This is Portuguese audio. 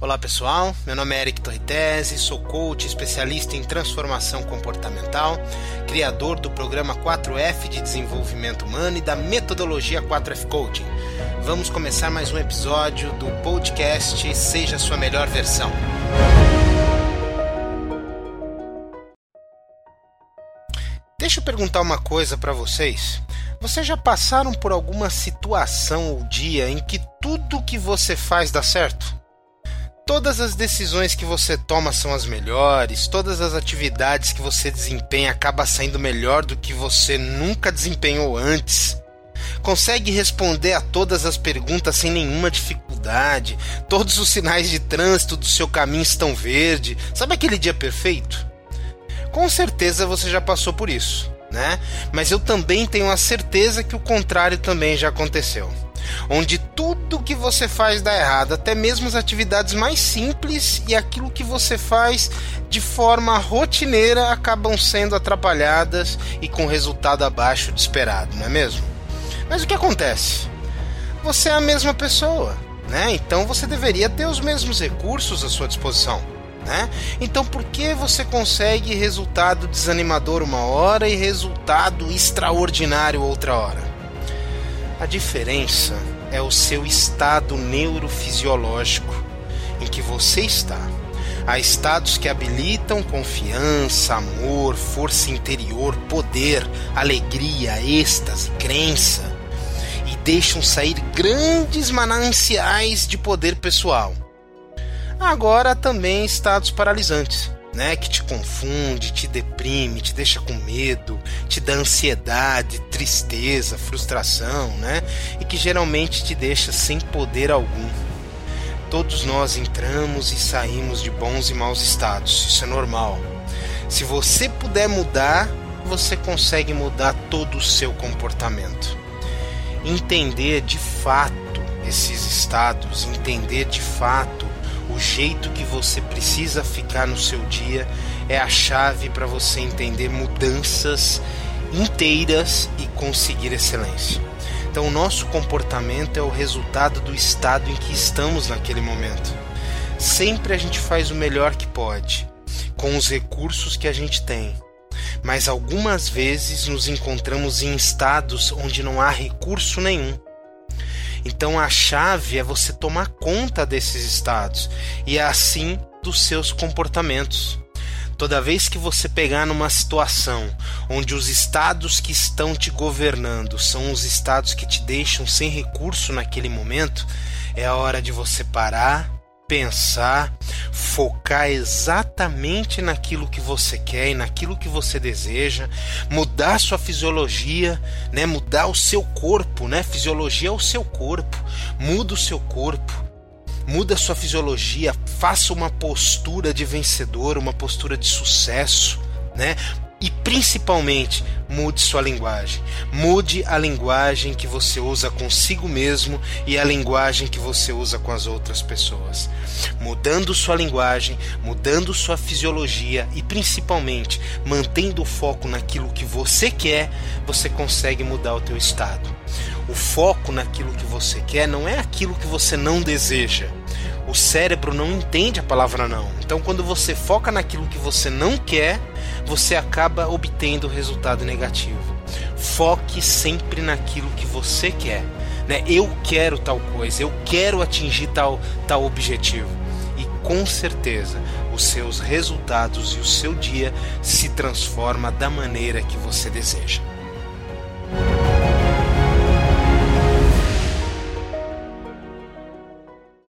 Olá pessoal, meu nome é Eric Torritese, sou coach especialista em transformação comportamental, criador do programa 4F de desenvolvimento humano e da metodologia 4F Coaching. Vamos começar mais um episódio do podcast Seja Sua Melhor Versão. Deixa eu perguntar uma coisa para vocês. Vocês já passaram por alguma situação ou dia em que tudo que você faz dá certo? Todas as decisões que você toma são as melhores, todas as atividades que você desempenha acaba saindo melhor do que você nunca desempenhou antes. Consegue responder a todas as perguntas sem nenhuma dificuldade. Todos os sinais de trânsito do seu caminho estão verde. Sabe aquele dia perfeito? Com certeza você já passou por isso, né? Mas eu também tenho a certeza que o contrário também já aconteceu onde tudo que você faz dá errado, até mesmo as atividades mais simples e aquilo que você faz de forma rotineira acabam sendo atrapalhadas e com resultado abaixo do esperado, não é mesmo? Mas o que acontece? Você é a mesma pessoa, né? Então você deveria ter os mesmos recursos à sua disposição. Né? Então, por que você consegue resultado desanimador uma hora e resultado extraordinário outra hora? A diferença é o seu estado neurofisiológico em que você está. Há estados que habilitam confiança, amor, força interior, poder, alegria, êxtase, crença e deixam sair grandes mananciais de poder pessoal. Agora também estados paralisantes né, que te confunde, te deprime, te deixa com medo, te dá ansiedade, tristeza, frustração, né, e que geralmente te deixa sem poder algum. Todos nós entramos e saímos de bons e maus estados, isso é normal. Se você puder mudar, você consegue mudar todo o seu comportamento. Entender de fato esses estados, entender de fato o jeito que você precisa ficar no seu dia é a chave para você entender mudanças inteiras e conseguir excelência. Então, o nosso comportamento é o resultado do estado em que estamos naquele momento. Sempre a gente faz o melhor que pode, com os recursos que a gente tem. Mas algumas vezes nos encontramos em estados onde não há recurso nenhum então a chave é você tomar conta desses estados e assim dos seus comportamentos. Toda vez que você pegar numa situação onde os estados que estão te governando são os estados que te deixam sem recurso naquele momento, é a hora de você parar, pensar, focar exatamente naquilo que você quer e naquilo que você deseja, mudar sua fisiologia, né, mudar o seu corpo, né? Fisiologia é o seu corpo. Muda o seu corpo. Muda a sua fisiologia, faça uma postura de vencedor, uma postura de sucesso, né? E principalmente, mude sua linguagem. Mude a linguagem que você usa consigo mesmo e a linguagem que você usa com as outras pessoas. Mudando sua linguagem, mudando sua fisiologia e principalmente mantendo o foco naquilo que você quer, você consegue mudar o teu estado. O foco naquilo que você quer não é aquilo que você não deseja o cérebro não entende a palavra não. Então, quando você foca naquilo que você não quer, você acaba obtendo resultado negativo. Foque sempre naquilo que você quer. Né? Eu quero tal coisa, eu quero atingir tal, tal objetivo. E com certeza os seus resultados e o seu dia se transforma da maneira que você deseja.